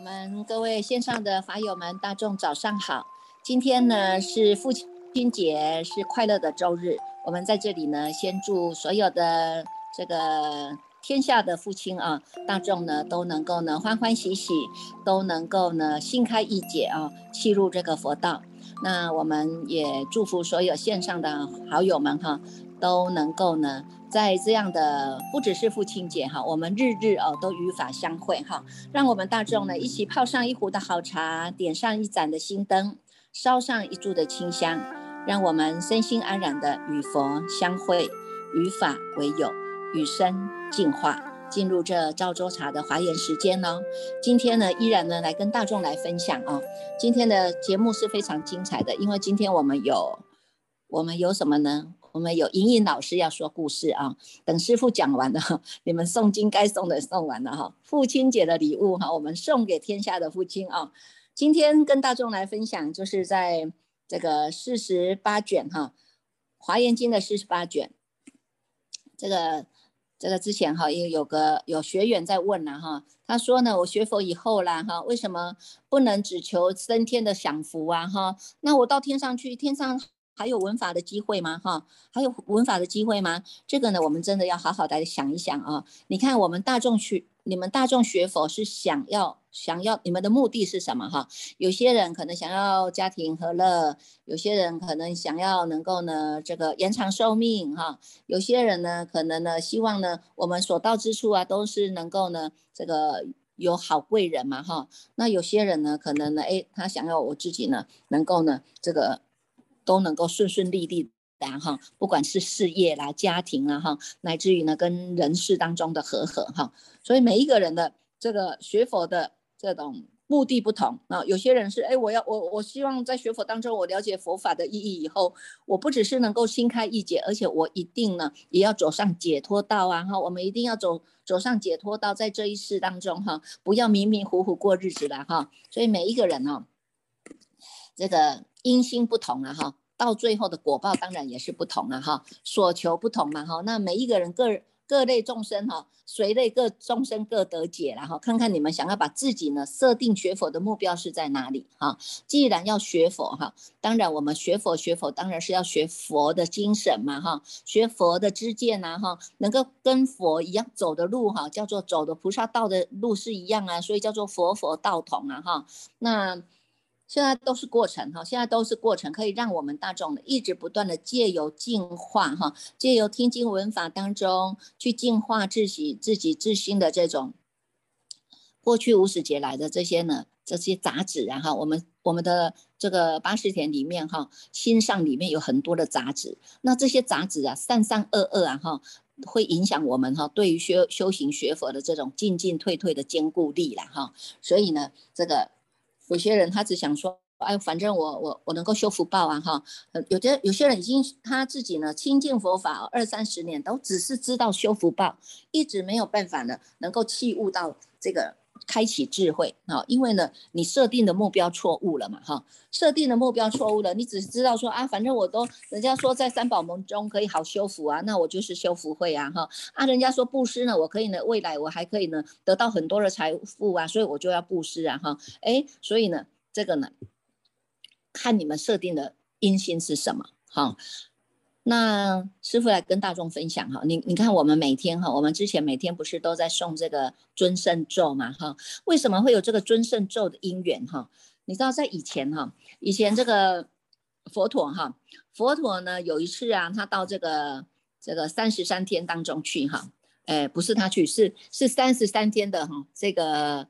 我们各位线上的法友们，大众早上好。今天呢是父亲节，是快乐的周日。我们在这里呢，先祝所有的这个天下的父亲啊，大众呢都能够呢欢欢喜喜，都能够呢心开意解啊，契入这个佛道。那我们也祝福所有线上的好友们哈，都能够呢。在这样的不只是父亲节哈，我们日日哦都与法相会哈，让我们大众呢一起泡上一壶的好茶，点上一盏的心灯，烧上一柱的清香，让我们身心安然的与佛相会，与法为友，与生进化，进入这赵州茶的华严时间呢。今天呢依然呢来跟大众来分享哦，今天的节目是非常精彩的，因为今天我们有我们有什么呢？我们有莹莹老师要说故事啊，等师傅讲完了，你们诵经该送的送完了哈。父亲节的礼物哈，我们送给天下的父亲啊。今天跟大众来分享，就是在这个四十八卷哈，《华严经》的四十八卷。这个这个之前哈，也有个有学员在问了哈，他说呢，我学佛以后啦哈，为什么不能只求升天的享福啊哈？那我到天上去，天上。还有文法的机会吗？哈，还有文法的机会吗？这个呢，我们真的要好好的想一想啊！你看，我们大众学，你们大众学佛是想要想要，你们的目的是什么？哈，有些人可能想要家庭和乐，有些人可能想要能够呢这个延长寿命，哈，有些人呢可能呢希望呢我们所到之处啊都是能够呢这个有好贵人嘛，哈，那有些人呢可能呢哎他想要我自己呢能够呢这个。都能够顺顺利利的哈，不管是事业啦、家庭啦哈，乃至于呢跟人事当中的和合哈，所以每一个人的这个学佛的这种目的不同啊。有些人是哎，我要我我希望在学佛当中，我了解佛法的意义以后，我不只是能够心开意解，而且我一定呢也要走上解脱道啊哈。我们一定要走走上解脱道，在这一世当中哈，不要迷迷糊糊过日子了哈。所以每一个人哦，这个因心不同啊哈。到最后的果报当然也是不同了哈，所求不同嘛哈，那每一个人各各类众生哈，随类各众生各得解了哈，看看你们想要把自己呢设定学佛的目标是在哪里哈？既然要学佛哈，当然我们学佛学佛当然是要学佛的精神嘛哈，学佛的知见呐哈，能够跟佛一样走的路哈，叫做走的菩萨道的路是一样啊，所以叫做佛佛道同啊哈，那。现在都是过程哈，现在都是过程，可以让我们大众一直不断的借由净化哈，借由听经文法当中去净化自己自己自心的这种过去五始劫来的这些呢这些杂质啊哈，我们我们的这个八十田里面哈，心上里面有很多的杂质，那这些杂质啊善善恶恶啊哈，会影响我们哈对于修修行学佛的这种进进退退的坚固力了哈，所以呢这个。有些人他只想说，哎，反正我我我能够修福报啊，哈，有的有些人已经他自己呢亲近佛法二三十年，都只是知道修福报，一直没有办法呢能够器悟到这个。开启智慧啊，因为呢，你设定的目标错误了嘛，哈，设定的目标错误了，你只知道说啊，反正我都人家说在三宝门中可以好修福啊，那我就是修福会啊，哈，啊，人家说布施呢，我可以呢，未来我还可以呢得到很多的财富啊，所以我就要布施啊，哈，哎，所以呢，这个呢，看你们设定的因心是什么，哈。那师傅来跟大众分享哈，你你看我们每天哈，我们之前每天不是都在诵这个尊圣咒嘛哈？为什么会有这个尊圣咒的因缘哈？你知道在以前哈，以前这个佛陀哈，佛陀呢有一次啊，他到这个这个三十三天当中去哈，哎，不是他去，是是三十三天的哈，这个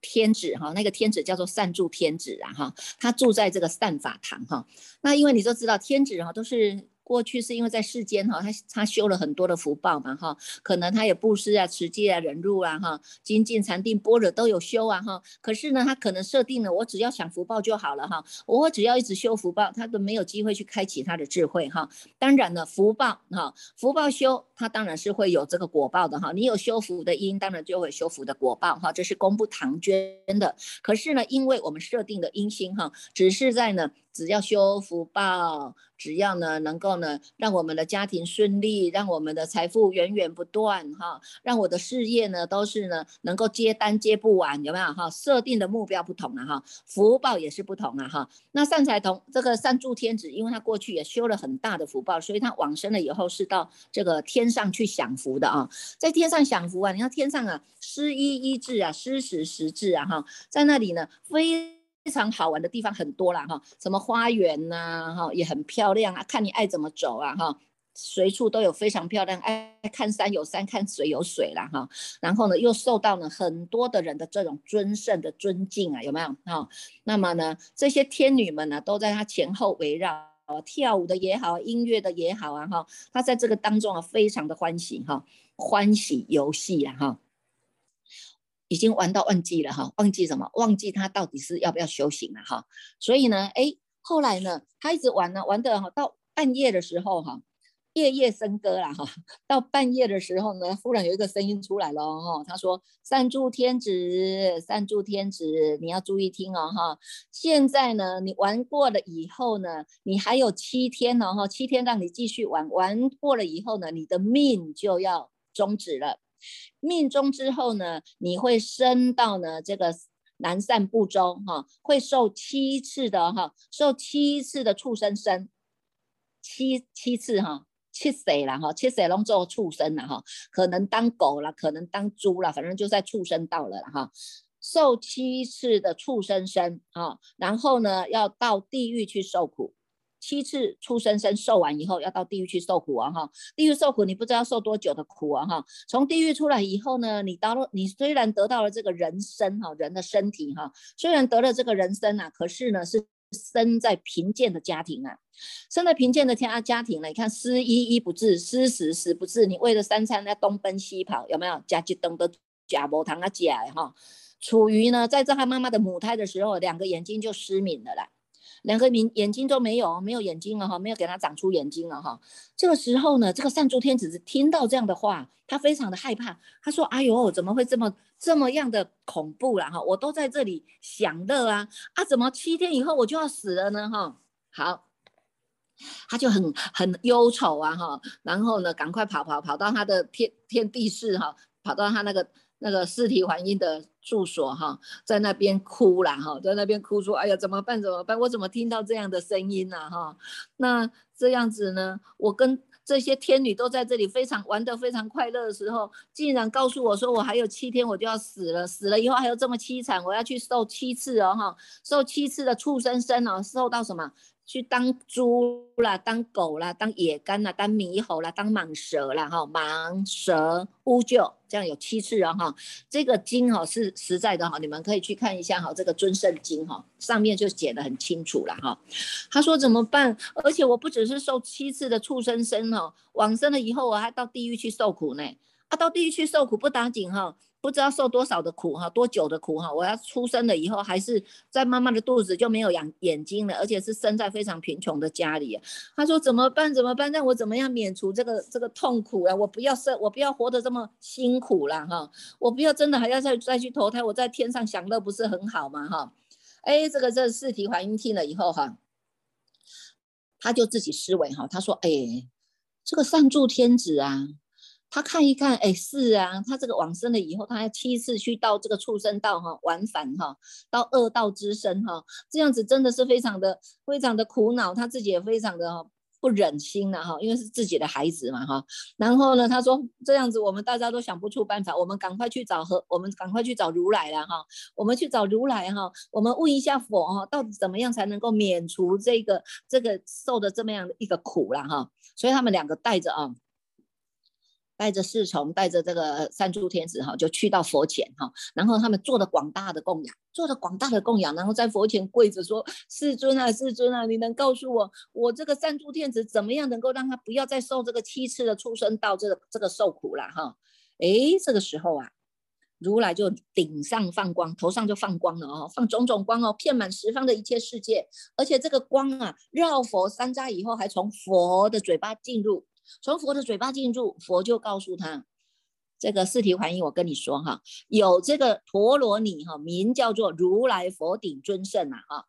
天子哈，那个天子叫做善住天子啊哈，他住在这个善法堂哈，那因为你都知道天子哈都是。过去是因为在世间哈，他他修了很多的福报嘛哈，可能他也布施啊、持戒啊、忍辱啊哈、精进、禅定、般若都有修啊哈。可是呢，他可能设定了我只要想福报就好了哈，我只要一直修福报，他都没有机会去开启他的智慧哈。当然了，福报哈，福报修，他当然是会有这个果报的哈。你有修福的因，当然就会修福的果报哈，这是功不唐捐的。可是呢，因为我们设定的因心哈，只是在呢只要修福报，只要呢能够呢让我们的家庭顺利，让我们的财富源源不断哈，让我的事业呢都是呢能够接单接不完，有没有哈？设定的目标不同了哈，福报也是不同啊哈。那善财童这个善助天子，因为他过去也修了很大的福报，所以他往生了以后是到这个天上去享福的啊，在天上享福啊，你看天上啊，施医医治啊，施食食治啊哈，在那里呢非。非常好玩的地方很多啦哈，什么花园呐哈，也很漂亮啊，看你爱怎么走啊哈，随处都有非常漂亮，爱看山有山，看水有水啦哈，然后呢又受到了很多的人的这种尊胜的尊敬啊，有没有哈？那么呢这些天女们呢都在他前后围绕，跳舞的也好，音乐的也好啊哈，他在这个当中啊非常的欢喜哈，欢喜游戏啊哈。已经玩到忘记了哈，忘记什么？忘记他到底是要不要修行了哈。所以呢，哎，后来呢，他一直玩呢，玩的哈，到半夜的时候哈，夜夜笙歌了哈。到半夜的时候呢，忽然有一个声音出来了哈，他说：“三柱天子，三柱天子，你要注意听哦哈。现在呢，你玩过了以后呢，你还有七天呢哈，七天让你继续玩，玩过了以后呢，你的命就要终止了。”命中之后呢，你会升到呢这个南赡部洲哈，会受七次的哈，受七次的畜生生，七七次哈，七岁了哈，七岁龙做畜生了哈，可能当狗了，可能当猪了，反正就在畜生道了哈，受七次的畜生生啊，然后呢要到地狱去受苦。七次出生生受完以后，要到地狱去受苦啊！哈，地狱受苦，你不知道受多久的苦啊！哈，从地狱出来以后呢，你到了，你虽然得到了这个人生哈，人的身体哈，虽然得了这个人生啊，可是呢，是生在贫贱的家庭啊，生在贫贱的家家庭呢，你看施衣衣不治，施食食不治，你为了三餐在东奔西跑，有没有？家鸡灯的假无糖啊假哈，处于呢，在这他妈妈的母胎的时候，两个眼睛就失明了啦。两个眼眼睛都没有，没有眼睛了哈，没有给他长出眼睛了哈。这个时候呢，这个善珠天子听到这样的话，他非常的害怕。他说：“哎呦，怎么会这么这么样的恐怖了哈？我都在这里享乐啊啊，怎么七天以后我就要死了呢哈？”好，他就很很忧愁啊哈，然后呢，赶快跑跑跑到他的天天地室哈，跑到他那个。那个尸体还阴的住所哈，在那边哭了哈，在那边哭说：“哎呀，怎么办？怎么办？我怎么听到这样的声音呢？哈，那这样子呢？我跟这些天女都在这里非常玩得非常快乐的时候，竟然告诉我说我还有七天我就要死了，死了以后还有这么凄惨，我要去受七次哦哈，受七次的畜生生哦，受到什么？”去当猪啦，当狗啦，当野干啦，当猕猴啦，当蟒蛇啦，哈，蟒蛇乌鹫，这样有七次啊，哈，这个经哈是实在的哈，你们可以去看一下哈，这个尊圣经哈，上面就写的很清楚了哈。他说怎么办？而且我不只是受七次的畜生生哈，往生了以后我还到地狱去受苦呢，啊，到地狱去受苦不打紧哈。不知道受多少的苦哈，多久的苦哈？我要出生了以后，还是在妈妈的肚子就没有养眼睛了，而且是生在非常贫穷的家里。他说怎么办？怎么办？让我怎么样免除这个这个痛苦啊？我不要生，我不要活得这么辛苦了哈！我不要真的还要再再去投胎，我在天上享乐不是很好吗？哈！哎，这个这四体怀孕听了以后哈，他就自己思维哈，他说哎，这个善助天子啊。他看一看，哎，是啊，他这个往生了以后，他还七次去到这个畜生道哈，往返哈，到恶道之身哈，这样子真的是非常的非常的苦恼，他自己也非常的不忍心了哈，因为是自己的孩子嘛哈。然后呢，他说这样子我们大家都想不出办法，我们赶快去找和我们赶快去找如来了哈，我们去找如来哈，我们问一下佛哈，到底怎么样才能够免除这个这个受的这么样的一个苦了哈。所以他们两个带着啊。带着侍从，带着这个三柱天子哈，就去到佛前哈，然后他们做了广大的供养，做了广大的供养，然后在佛前跪着说：“世尊啊，世尊啊，你能告诉我，我这个三柱天子怎么样能够让他不要再受这个七次的畜生道这个这个受苦了哈？”哎，这个时候啊，如来就顶上放光，头上就放光了哦，放种种光哦，遍满十方的一切世界，而且这个光啊，绕佛三匝以后，还从佛的嘴巴进入。从佛的嘴巴进入，佛就告诉他，这个四体还因，我跟你说哈，有这个陀罗尼哈，名叫做如来佛顶尊胜啊哈，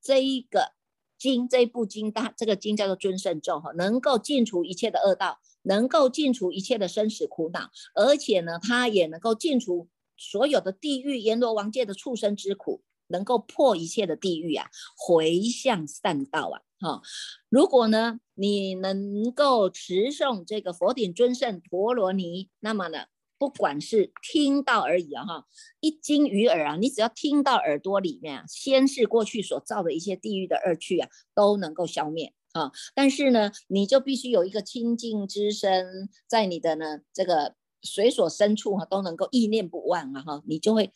这一个经这一部经，大这个经叫做尊胜咒哈，能够尽除一切的恶道，能够尽除一切的生死苦恼，而且呢，它也能够尽除所有的地狱阎罗王界的畜生之苦，能够破一切的地狱啊，回向善道啊，哈。如果呢，你能够持诵这个佛顶尊胜陀罗尼，那么呢？不管是听到而已啊，哈，一经于耳啊，你只要听到耳朵里面啊，先是过去所造的一些地狱的恶趣啊，都能够消灭啊。但是呢，你就必须有一个清净之身，在你的呢这个随所深处哈，都能够意念不忘啊，哈，你就会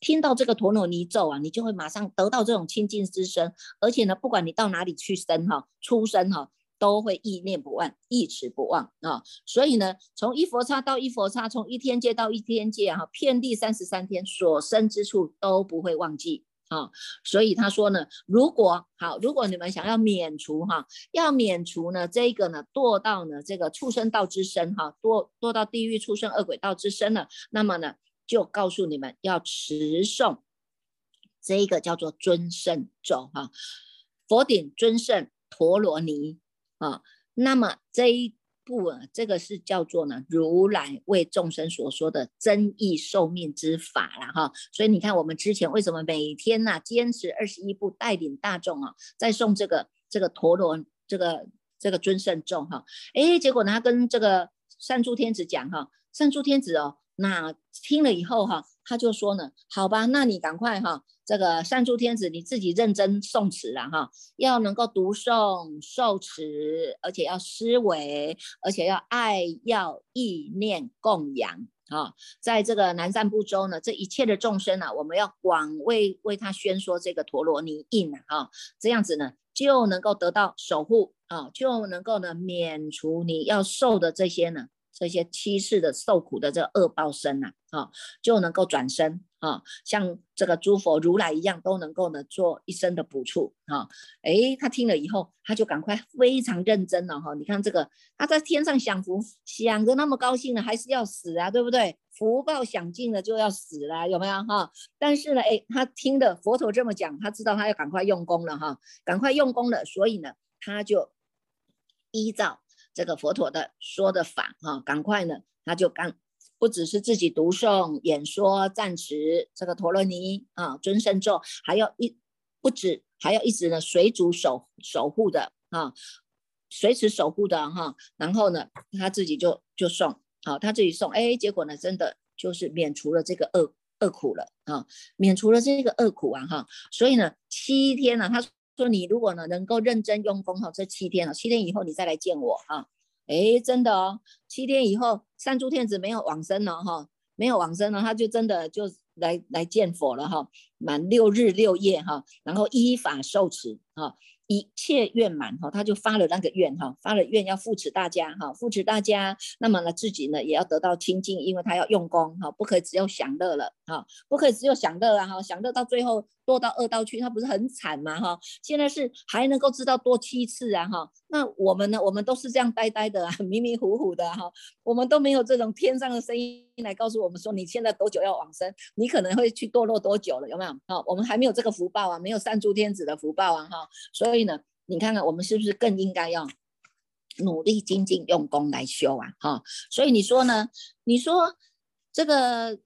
听到这个陀罗尼咒啊，你就会马上得到这种清净之身，而且呢，不管你到哪里去生哈，出生哈。都会意念不忘，一持不忘啊！所以呢，从一佛刹到一佛刹，从一天界到一天界，哈，遍地三十三天所生之处都不会忘记啊！所以他说呢，如果好，如果你们想要免除哈，要免除呢，这个呢堕到呢这个畜生道之身哈，堕堕到地狱畜生恶鬼道之身了，那么呢，就告诉你们要持诵这一个叫做尊胜咒哈，佛顶尊胜陀罗尼。啊，那么这一步啊，这个是叫做呢，如来为众生所说的增益寿命之法了哈。所以你看，我们之前为什么每天呢坚持二十一步，带领大众啊，在诵这个这个陀罗这个这个尊胜咒哈？哎，结果呢，他跟这个善诸天子讲哈，善诸天子哦，那听了以后哈，他就说呢，好吧，那你赶快哈。这个善诸天子，你自己认真诵持了哈，要能够读诵受持，而且要思维，而且要爱，要意念供养啊。在这个南赡部洲呢，这一切的众生呢，我们要广为为他宣说这个陀罗尼印啊，这样子呢，就能够得到守护啊，就能够呢免除你要受的这些呢。这些七世的受苦的这个恶报身呐，啊，就能够转生啊，像这个诸佛如来一样，都能够呢做一生的补处啊。哎，他听了以后，他就赶快非常认真了哈。你看这个，他在天上享福，想得那么高兴呢，还是要死啊，对不对？福报享尽了就要死了，有没有哈？但是呢，哎，他听的佛陀这么讲，他知道他要赶快用功了哈，赶快用功了，所以呢，他就依照。这个佛陀的说的法哈，赶快呢，他就刚不只是自己读诵、演说、赞持这个陀罗尼啊尊胜咒，还要一不止，还要一直呢随主守守护的啊，随时守护的哈。然后呢，他自己就就送，好，他自己送，哎，结果呢，真的就是免除了这个恶恶苦了啊，免除了这个恶苦啊哈。所以呢，七天呢，他。说你如果呢能够认真用功哈，这七天了，七天以后你再来见我啊，哎，真的哦，七天以后三诸天子没有往生了哈，没有往生了，他就真的就来来见佛了哈，满六日六夜哈，然后依法受持哈。一切愿满哈，他就发了那个愿哈，发了愿要扶持大家哈，扶持大家，那么呢自己呢也要得到清净，因为他要用功哈，不可以只有享乐了哈，不可以只有享乐啊哈，享乐到最后堕到恶道去，他不是很惨吗哈？现在是还能够知道多七次啊哈，那我们呢，我们都是这样呆呆的啊，迷迷糊糊的哈，我们都没有这种天上的声音来告诉我们说你现在多久要往生，你可能会去堕落多久了，有没有？好，我们还没有这个福报啊，没有三诸天子的福报啊哈，所以。呢，你看看我们是不是更应该要努力精进用功来修啊？哈，所以你说呢？你说这个。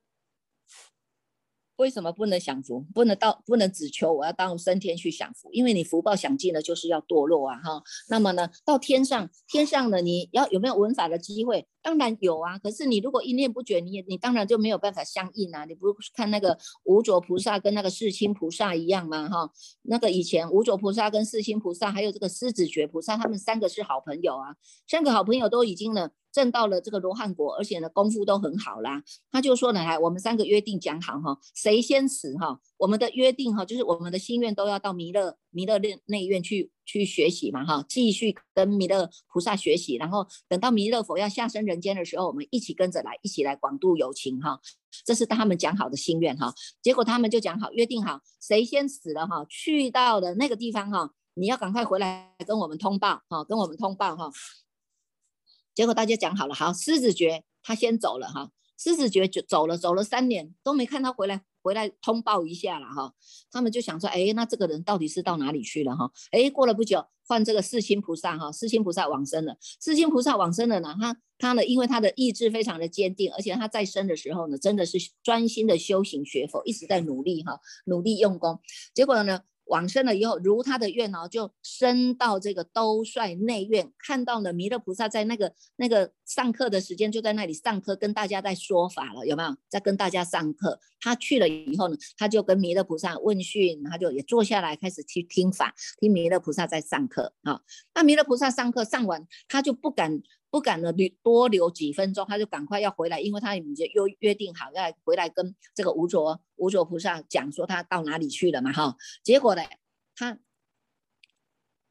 为什么不能享福？不能到不能只求我要到升天去享福？因为你福报享尽了，就是要堕落啊！哈，那么呢，到天上，天上呢，你要有没有闻法的机会？当然有啊。可是你如果一念不绝，你也你当然就没有办法相应啊。你不是看那个无着菩萨跟那个世亲菩萨一样吗？哈，那个以前无着菩萨跟世亲菩萨还有这个狮子觉菩萨，他们三个是好朋友啊，三个好朋友都已经呢。挣到了这个罗汉果，而且呢功夫都很好啦。他就说呢，来我们三个约定讲好哈，谁先死哈，我们的约定哈，就是我们的心愿都要到弥勒弥勒内内院去去学习嘛哈，继续跟弥勒菩萨学习，然后等到弥勒佛要下生人间的时候，我们一起跟着来，一起来广度有情哈。这是他们讲好的心愿哈。结果他们就讲好约定好，谁先死了哈，去到的那个地方哈，你要赶快回来跟我们通报哈，跟我们通报哈。结果大家讲好了，好，狮子觉他先走了哈，狮子觉就走了，走了三年都没看他回来回来通报一下了哈。他们就想说，哎，那这个人到底是到哪里去了哈？哎，过了不久，换这个四亲菩萨哈，四亲菩萨往生了。四亲菩萨往生了呢，他他呢，因为他的意志非常的坚定，而且他在生的时候呢，真的是专心的修行学佛，一直在努力哈，努力用功。结果呢？往生了以后，如他的愿哦，就升到这个兜率内院，看到了弥勒菩萨在那个那个上课的时间，就在那里上课，跟大家在说法了，有没有？在跟大家上课。他去了以后呢，他就跟弥勒菩萨问讯，他就也坐下来开始去听法，听弥勒菩萨在上课啊。那弥勒菩萨上课上完，他就不敢。不敢呢，留多留几分钟，他就赶快要回来，因为他已经约约定好要回来跟这个无着无着菩萨讲说他到哪里去了嘛哈。结果呢，他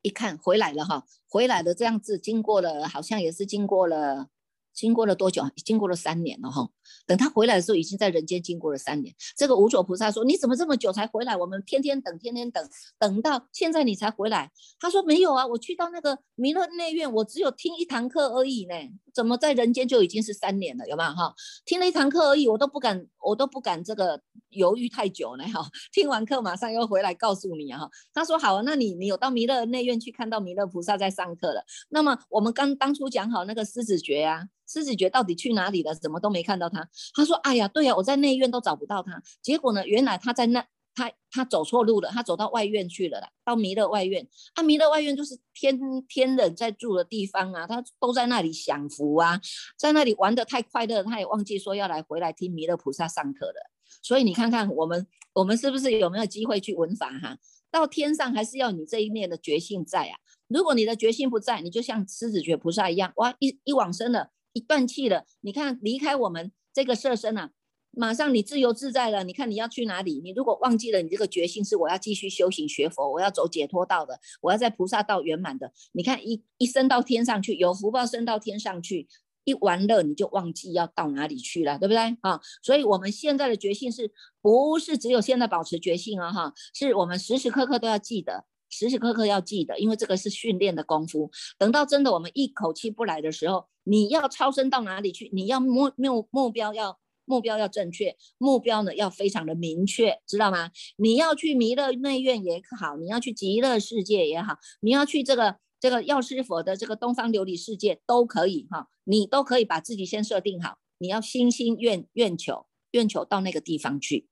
一看回来了哈，回来的这样子，经过了好像也是经过了。经过了多久？经过了三年了哈。等他回来的时候，已经在人间经过了三年。这个无所菩萨说：“你怎么这么久才回来？我们天天等，天天等，等到现在你才回来。”他说：“没有啊，我去到那个弥勒内院，我只有听一堂课而已呢。怎么在人间就已经是三年了？有没有哈？听了一堂课而已，我都不敢，我都不敢这个犹豫太久呢哈。听完课马上又回来告诉你哈。他说：好啊，那你你有到弥勒内院去看到弥勒菩萨在上课了？那么我们刚当初讲好那个狮子诀啊。”狮子觉到底去哪里了？怎么都没看到他。他说：“哎呀，对呀，我在内院都找不到他。结果呢，原来他在那，他他走错路了，他走到外院去了啦，到弥勒外院。啊，弥勒外院就是天天人在住的地方啊，他都在那里享福啊，在那里玩的太快乐，他也忘记说要来回来听弥勒菩萨上课的。所以你看看我们，我们是不是有没有机会去闻法哈？到天上还是要你这一念的觉性在啊。如果你的觉性不在，你就像狮子觉菩萨一样，哇，一一往生了。”一断气了，你看离开我们这个色身啊，马上你自由自在了。你看你要去哪里？你如果忘记了你这个决心是我要继续修行学佛，我要走解脱道的，我要在菩萨道圆满的。你看一一升到天上去，有福报升到天上去，一玩乐你就忘记要到哪里去了，对不对啊？所以我们现在的决心是不是只有现在保持决心啊？哈，是我们时时刻刻都要记得。时时刻刻要记得，因为这个是训练的功夫。等到真的我们一口气不来的时候，你要超生到哪里去？你要目目目标要目标要正确，目标呢要非常的明确，知道吗？你要去弥勒内院也好，你要去极乐世界也好，你要去这个这个药师佛的这个东方琉璃世界都可以哈，你都可以把自己先设定好，你要心心愿愿求愿求到那个地方去。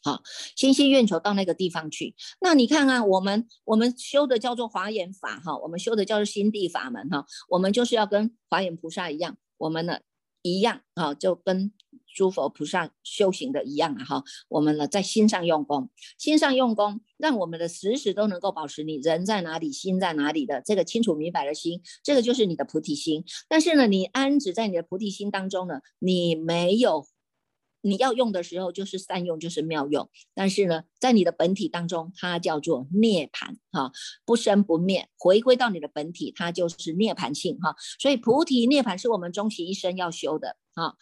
好，心心愿求到那个地方去。那你看看我们，我们修的叫做华严法哈，我们修的叫做心地法门哈，我们就是要跟华严菩萨一样，我们呢一样啊，就跟诸佛菩萨修行的一样啊哈。我们呢在心上用功，心上用功，让我们的时时都能够保持你人在哪里，心在哪里的这个清楚明白的心，这个就是你的菩提心。但是呢，你安止在你的菩提心当中呢，你没有。你要用的时候就是善用，就是妙用。但是呢，在你的本体当中，它叫做涅盘哈，不生不灭，回归到你的本体，它就是涅盘性哈。所以菩提涅盘是我们终其一生要修的哈，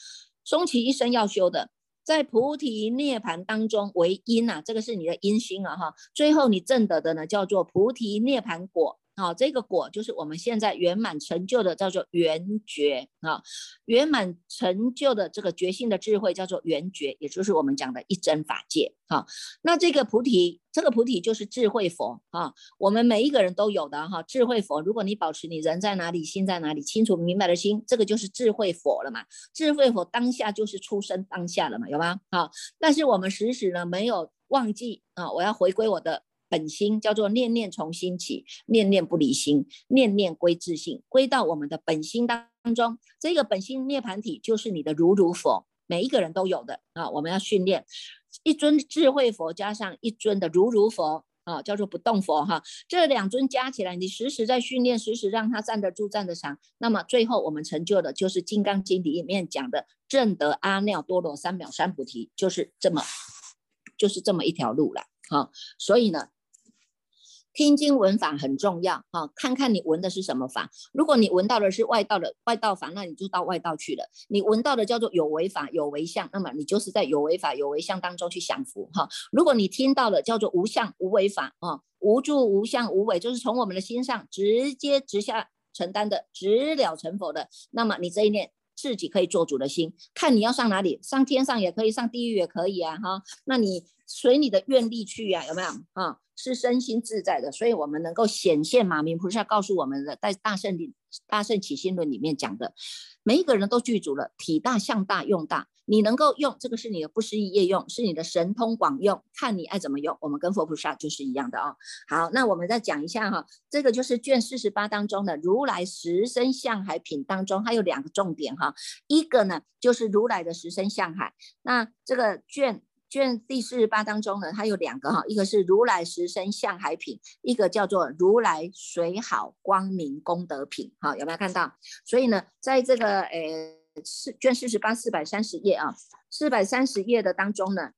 终其一生要修的，在菩提涅盘当中为因呐，这个是你的因心啊哈。最后你证得的呢，叫做菩提涅盘果。好，这个果就是我们现在圆满成就的，叫做圆觉啊。圆满成就的这个觉性的智慧叫做圆觉，也就是我们讲的一真法界。哈，那这个菩提，这个菩提就是智慧佛啊。我们每一个人都有的哈，智慧佛。如果你保持你人在哪里，心在哪里，清楚明白的心，这个就是智慧佛了嘛。智慧佛当下就是出生当下了嘛，有吗？好，但是我们时时呢没有忘记啊，我要回归我的。本心叫做念念从心起，念念不离心，念念归自性，归到我们的本心当中。这个本心涅盘体就是你的如如佛，每一个人都有的啊。我们要训练一尊智慧佛加上一尊的如如佛啊，叫做不动佛哈。这两尊加起来，你时时在训练，时时让他站得住、站得长。那么最后我们成就的就是《金刚经》里面讲的正得阿耨多罗三藐三菩提，就是这么，就是这么一条路了。好，所以呢。听经闻法很重要哈，看看你闻的是什么法。如果你闻到的是外道的外道法，那你就到外道去了。你闻到的叫做有为法、有为相，那么你就是在有为法、有为相当中去享福哈。如果你听到了叫做无相、无为法啊，无住、无相、无为，就是从我们的心上直接直下承担的，直了成佛的，那么你这一念自己可以做主的心，看你要上哪里，上天上也可以，上地狱也可以啊，哈，那你随你的愿力去呀，有没有啊？是身心自在的，所以我们能够显现马明菩萨告诉我们的，在大圣里大圣起心论里面讲的，每一个人都具足了体大、相大、用大。你能够用这个是你的不思议业用，是你的神通广用，看你爱怎么用。我们跟佛菩萨就是一样的哦。好，那我们再讲一下哈，这个就是卷四十八当中的如来十身相海品当中，它有两个重点哈。一个呢就是如来的十身相海，那这个卷卷第四十八当中呢，它有两个哈，一个是如来十身相海品，一个叫做如来水好光明功德品。哈，有没有看到？所以呢，在这个呃。四卷四十八四百三十页啊，四百三十页的当中呢，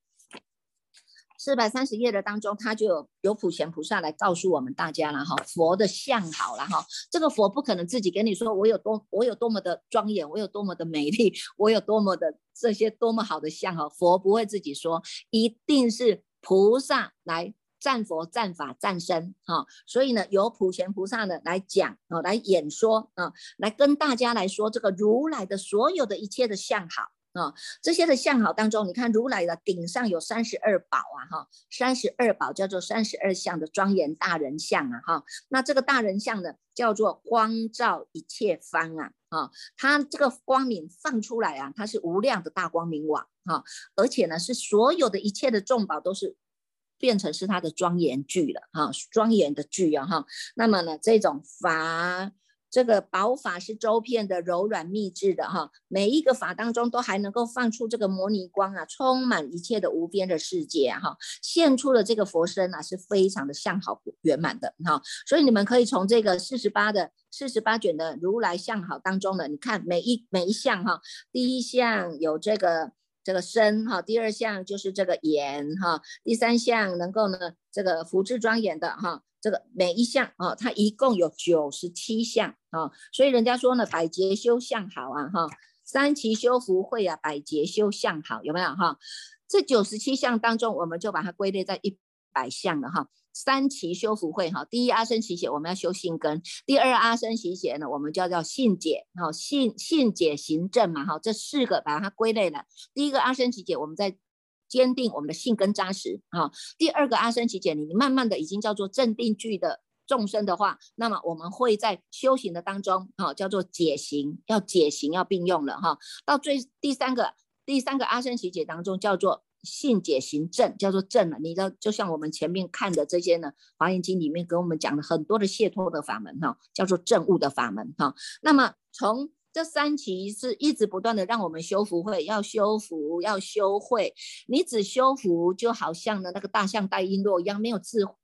四百三十页的当中，他就有有普贤菩萨来告诉我们大家了哈，佛的相好了哈，这个佛不可能自己给你说我有多我有多么的庄严，我有多么的美丽，我有多么的这些多么好的相哈，佛不会自己说，一定是菩萨来。战佛、战法、战身，哈，所以呢，由普贤菩萨呢来讲，啊，来演说，啊，来跟大家来说这个如来的所有的一切的相好，啊，这些的相好当中，你看如来的顶上有三十二宝啊，哈，三十二宝叫做三十二相的庄严大人相啊，哈，那这个大人相呢叫做光照一切方啊，啊，它这个光明放出来啊，它是无量的大光明网，哈，而且呢是所有的一切的众宝都是。变成是它的庄严具了哈，庄严的具啊哈。那么呢，这种法，这个宝法是周遍的、柔软密制的哈。每一个法当中都还能够放出这个摩尼光啊，充满一切的无边的世界哈。现出的这个佛身啊，是非常的相好圆满的哈。所以你们可以从这个四十八的四十八卷的如来相好当中呢，你看每一每一项哈，第一项有这个。这个身哈，第二项就是这个眼哈，第三项能够呢这个福智庄严的哈，这个每一项啊，它一共有九十七项啊，所以人家说呢，百劫修相好啊哈，三奇修福慧啊，百劫修相好有没有哈？这九十七项当中，我们就把它归类在一百项了哈。三奇修福会哈，第一阿僧奇解我们要修性根，第二阿僧奇解呢，我们叫叫性解哈，性性解行正嘛哈，这四个把它归类了。第一个阿僧奇解，我们在坚定我们的性根扎实哈。第二个阿僧奇解，你慢慢的已经叫做镇定句的众生的话，那么我们会在修行的当中哈，叫做解行，要解行要并用了哈。到最第三个第三个阿僧奇解当中叫做。性解行正叫做正了，你知道，就像我们前面看的这些呢，《华严经》里面给我们讲了很多的解脱的法门哈，叫做正悟的法门哈。那么从这三期是一直不断的让我们修福会，要修福，要修慧。你只修福，就好像呢那个大象带璎珞一样，没有智慧。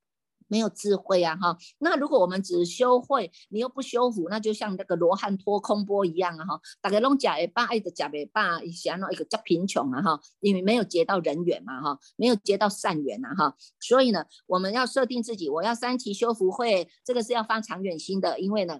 没有智慧啊，哈。那如果我们只修慧，你又不修福，那就像那个罗汉托空钵一样啊，哈。大家弄假一半，爱的假一半，想那一个叫贫穷啊，哈。因为没有结到人缘嘛，哈，没有结到善缘啊，哈。所以呢，我们要设定自己，我要三期修福慧，这个是要放长远心的，因为呢。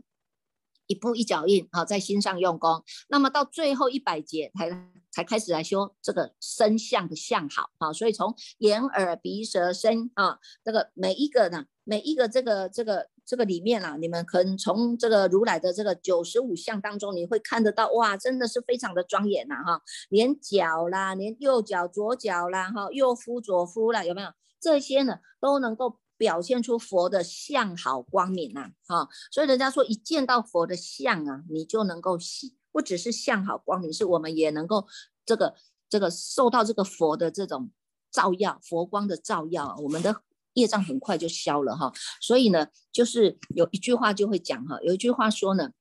一步一脚印啊，在心上用功，那么到最后一百节才才开始来修这个身相的相好啊，所以从眼耳鼻舌身啊，这个每一个呢，每一个这个这个这个里面啊，你们可能从这个如来的这个九十五相当中，你会看得到哇，真的是非常的庄严呐哈，连脚啦，连右脚左脚啦哈，右夫左夫啦，有没有这些呢，都能够。表现出佛的相好光明呐，哈，所以人家说一见到佛的相啊，你就能够喜，不只是相好光明，是我们也能够这个这个受到这个佛的这种照耀，佛光的照耀，我们的业障很快就消了哈。所以呢，就是有一句话就会讲哈，有一句话说呢。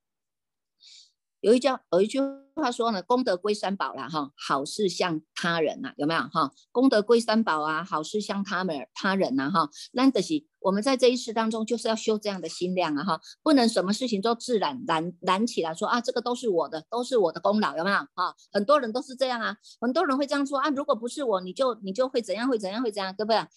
有一句有一句话说呢，功德归三宝了哈，好事向他人呐，有没有哈？功德归三宝啊，好事向他们他人呐哈。那得是我们在这一世当中就是要修这样的心量啊哈，不能什么事情都自然燃燃起来说啊，这个都是我的，都是我的功劳，有没有哈？很多人都是这样啊，很多人会这样说啊，如果不是我，你就你就会怎样会怎样会怎样，对不对？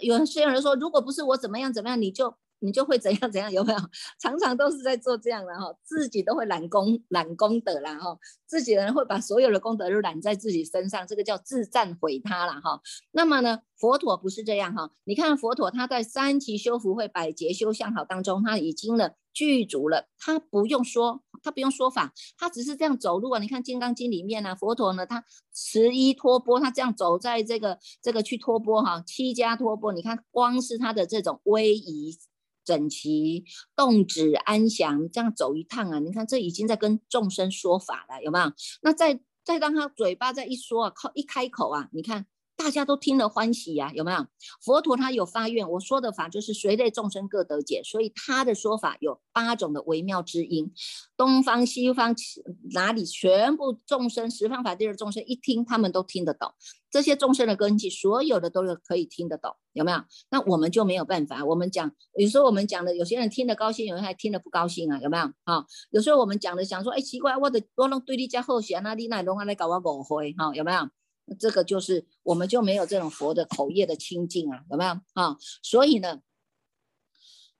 有些人说，如果不是我怎么样怎么样，你就。你就会怎样怎样，有没有？常常都是在做这样的哈，自己都会揽功揽功德啦哈，自己人会把所有的功德都揽在自己身上，这个叫自赞毁他了哈。那么呢，佛陀不是这样哈，你看佛陀他在三期修福会百劫修相好当中，他已经呢具足了，他不用说，他不用说法，他只是这样走路啊。你看《金刚经》里面呢，佛陀呢他持衣托钵，他这样走在这个这个去托钵哈，七家托钵，你看光是他的这种威仪。整齐、动止、安详，这样走一趟啊！你看，这已经在跟众生说法了，有没有？那再再让他嘴巴再一说啊，靠一开口啊，你看。大家都听了欢喜呀，有没有？佛陀他有发愿，我说的法就是随类众生各得解，所以他的说法有八种的微妙之音，东方西方哪里全部众生十方法界的众生一听，他们都听得懂。这些众生的根基，所有的都是可以听得懂，有没有？那我们就没有办法。我们讲，有时候我们讲的，有些人听得高兴，有人还听得不高兴啊，有没有？哈，有时候我们讲的，想说，哎，奇怪，我的我拢对你家好些，那你那拢来搞我误会，哈，有没有？这个就是我们就没有这种佛的口业的清净啊，有没有啊？所以呢，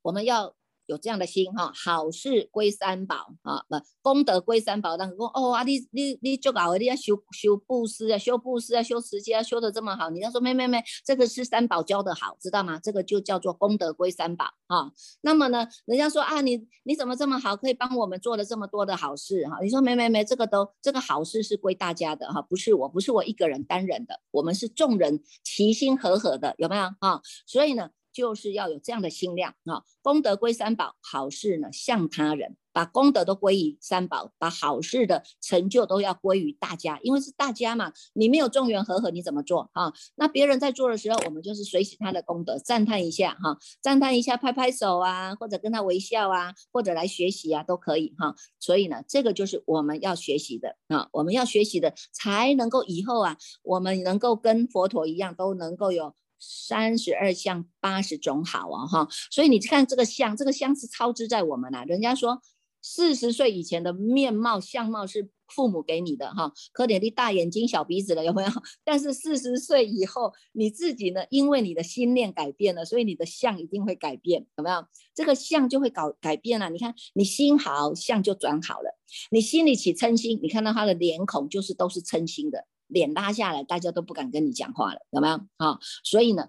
我们要。有这样的心哈，好事归三宝啊，不功德归三宝。那个哦啊，你你你就搞，你要修修布施啊，修布施啊，修持戒啊，修的这么好，你要说没没没，这个是三宝教的好，知道吗？这个就叫做功德归三宝啊。那么呢，人家说啊，你你怎么这么好，可以帮我们做了这么多的好事哈？你说没没没，这个都这个好事是归大家的哈，不是我不是我一个人单人的，我们是众人齐心合合的，有没有啊？所以呢。就是要有这样的心量啊，功德归三宝，好事呢向他人，把功德都归于三宝，把好事的成就都要归于大家，因为是大家嘛，你没有众缘和合，你怎么做啊？那别人在做的时候，我们就是随喜他的功德，赞叹一下哈，赞叹一下，拍拍手啊，或者跟他微笑啊，或者来学习啊，都可以哈。所以呢，这个就是我们要学习的啊，我们要学习的，才能够以后啊，我们能够跟佛陀一样，都能够有。三十二相八十种好啊哈，所以你看这个相，这个相是超支在我们呐。人家说四十岁以前的面貌相貌是父母给你的哈，可点的大眼睛小鼻子了有没有？但是四十岁以后你自己呢，因为你的心念改变了，所以你的相一定会改变，有没有？这个相就会搞改变了。你看你心好，相就转好了。你心里起嗔心，你看到他的脸孔就是都是嗔心的。脸拉下来，大家都不敢跟你讲话了，有没有？哈，所以呢，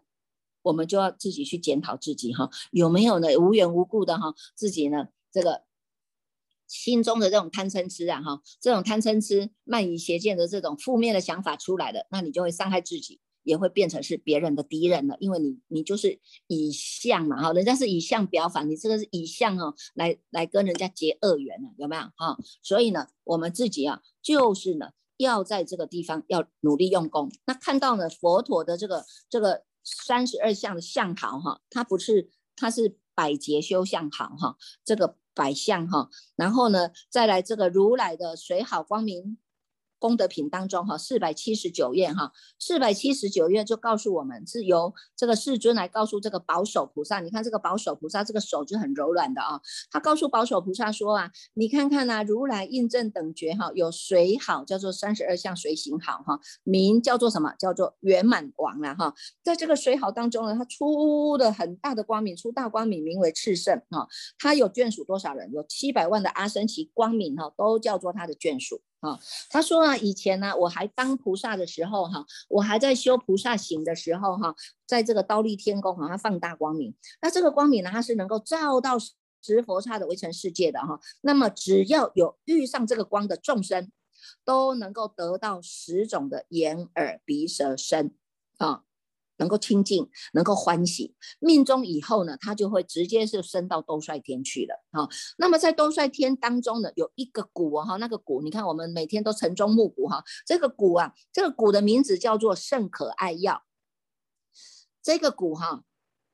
我们就要自己去检讨自己，哈，有没有呢？无缘无故的哈，自己呢，这个心中的这种贪嗔痴啊，哈，这种贪嗔痴、慢疑邪见的这种负面的想法出来的，那你就会伤害自己，也会变成是别人的敌人了，因为你你就是以相嘛，哈，人家是以相表反，你这个是以相哦来来跟人家结恶缘了，有没有？哈，所以呢，我们自己啊，就是呢。要在这个地方要努力用功。那看到呢，佛陀的这个这个三十二相的相好哈，它不是，它是百劫修相好哈，这个百相哈，然后呢，再来这个如来的水好光明。功德品当中哈，四百七十九页哈，四百七十九页就告诉我们是由这个世尊来告诉这个保守菩萨，你看这个保守菩萨这个手就很柔软的啊，他告诉保守菩萨说啊，你看看呐，如来印证等觉哈，有水好叫做三十二相随行好哈，名叫做什么？叫做圆满王了哈，在这个水好当中呢，它出的很大的光明，出大光明，名为炽盛哈，它有眷属多少人？有七百万的阿僧祇光明哈，都叫做他的眷属。啊，他说啊，以前呢，我还当菩萨的时候，哈，我还在修菩萨行的时候，哈，在这个刀立天宫，哈，它放大光明。那这个光明呢，它是能够照到十佛刹的围城世界的，哈。那么只要有遇上这个光的众生，都能够得到十种的眼耳鼻舌身，啊。能够清净，能够欢喜，命中以后呢，他就会直接是升到兜率天去了。哈，那么在兜率天当中呢，有一个鼓啊，哈，那个鼓，你看我们每天都晨钟暮鼓哈，这个鼓啊，这个鼓的名字叫做圣可爱药，这个鼓哈。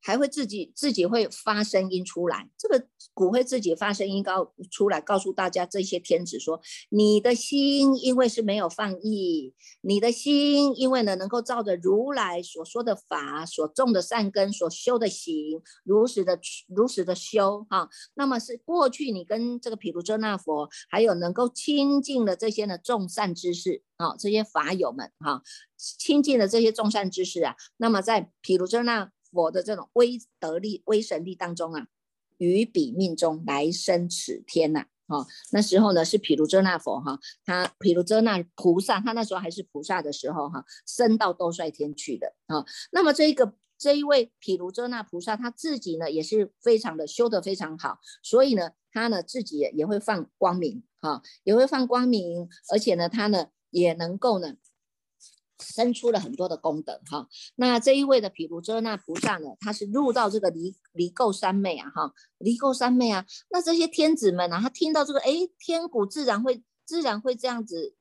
还会自己自己会发声音出来，这个骨会自己发声音告出来，告诉大家这些天子说：你的心因为是没有放逸，你的心因为呢能够照着如来所说的法，所种的善根，所修的行，如实的如实的修哈。那么是过去你跟这个毗卢遮那佛，还有能够亲近的这些呢众善知识啊，这些法友们哈，亲近的这些众善知识啊，那么在毗卢遮那。佛的这种威德力、威神力当中啊，于彼命中来生此天呐。哈，那时候呢是毗卢遮那佛哈，他毗卢遮那菩萨，他那时候还是菩萨的时候哈，升到兜率天去的啊。那么这一个这一位毗卢遮那菩萨，他自己呢也是非常的修得非常好，所以呢他呢自己也会放光明哈，也会放光明，而且呢他呢也能够呢。生出了很多的功德哈，那这一位的毗卢遮那菩萨呢，他是入到这个离离垢三昧啊哈，离垢三昧啊，那这些天子们啊，他听到这个哎天鼓自然会自然会这样子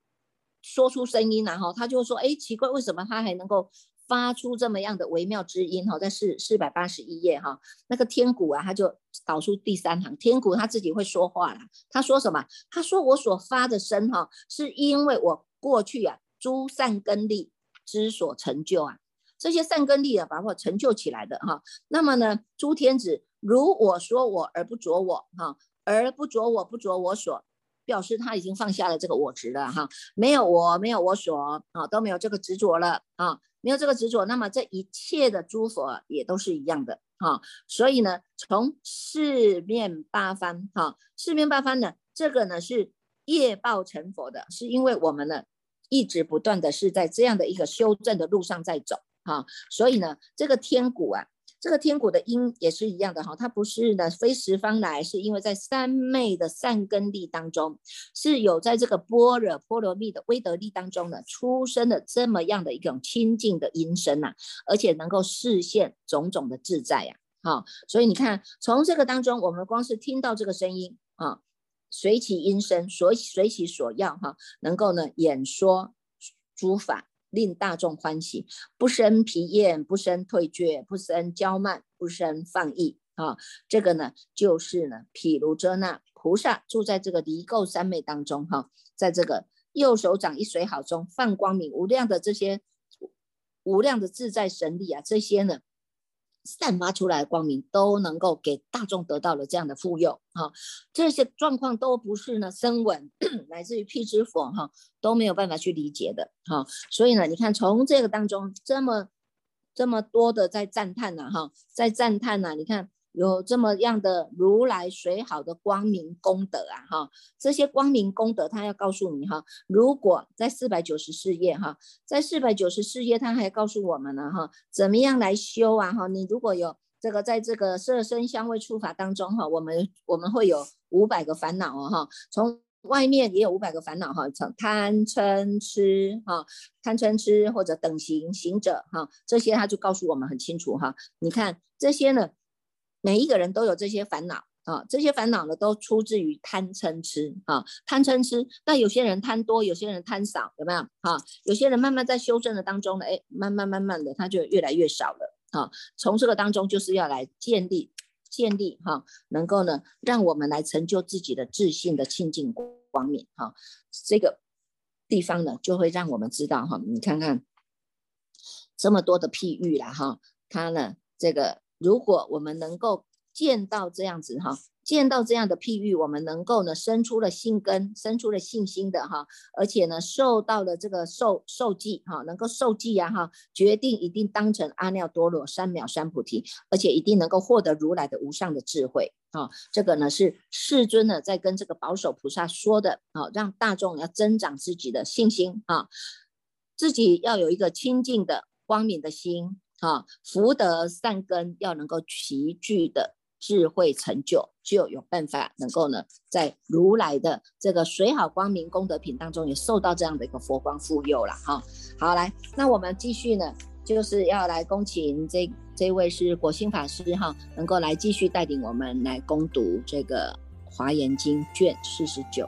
说出声音啊哈，他就说哎奇怪为什么他还能够发出这么样的微妙之音哈，在四四百八十一页哈，那个天鼓啊他就导出第三行，天鼓他自己会说话了，他说什么？他说我所发的声哈，是因为我过去啊。诸善根力之所成就啊，这些善根力啊，把我成就起来的哈。那么呢，诸天子如我说我而不着我哈，而不着我不着我所，表示他已经放下了这个我执了哈，没有我没有我所啊，都没有这个执着了啊，没有这个执着，那么这一切的诸佛也都是一样的哈。所以呢，从四面八方哈，四面八方呢，这个呢是业报成佛的，是因为我们呢。一直不断的是在这样的一个修正的路上在走哈，所以呢，这个天鼓啊，这个天鼓的音也是一样的哈，它不是呢非十方来，是因为在三昧的善根力当中，是有在这个般若波罗蜜的威德力当中呢，出生的这么样的一种清净的音声呐，而且能够实现种种的自在呀，好，所以你看从这个当中，我们光是听到这个声音啊。随其音声，所随其所要，哈，能够呢演说诸法，令大众欢喜，不生疲厌，不生退却，不生骄慢，不生放逸，啊，这个呢就是呢毗卢遮那菩萨住在这个离垢三昧当中，哈，在这个右手掌一水好中放光明无量的这些无量的自在神力啊，这些呢。散发出来的光明都能够给大众得到了这样的富有哈，这些状况都不是呢生稳 来自于辟支佛哈都没有办法去理解的哈，所以呢，你看从这个当中这么这么多的在赞叹呐哈，在赞叹呐，你看。有这么样的如来水好的光明功德啊，哈，这些光明功德，他要告诉你哈，如果在四百九十四页哈，在四百九十四页，他还告诉我们呢哈，怎么样来修啊哈，你如果有这个在这个色身香味触法当中哈，我们我们会有五百个烦恼哦哈，从外面也有五百个烦恼哈，从贪嗔痴哈，贪嗔痴或者等行行者哈，这些他就告诉我们很清楚哈，你看这些呢。每一个人都有这些烦恼啊，这些烦恼呢都出自于贪嗔痴啊，贪嗔痴。那有些人贪多，有些人贪少，有没有？哈，有些人慢慢在修正的当中呢，哎，慢慢慢慢的他就越来越少了啊。从这个当中就是要来建立建立哈，能够呢让我们来成就自己的自信的清净光明哈。这个地方呢就会让我们知道哈，你看看这么多的譬喻了哈，它呢这个。如果我们能够见到这样子哈，见到这样的譬喻，我们能够呢生出了信根，生出了信心的哈，而且呢受到了这个受受记哈，能够受记呀哈，决定一定当成阿耨多罗三藐三菩提，而且一定能够获得如来的无上的智慧啊。这个呢是世尊呢在跟这个保守菩萨说的啊，让大众要增长自己的信心啊，自己要有一个清净的光明的心。啊，福德善根要能够齐聚的智慧成就，就有办法能够呢，在如来的这个水好光明功德品当中，也受到这样的一个佛光护佑了哈。好，来，那我们继续呢，就是要来恭请这这位是果心法师哈，能够来继续带领我们来攻读这个华严经卷四十九。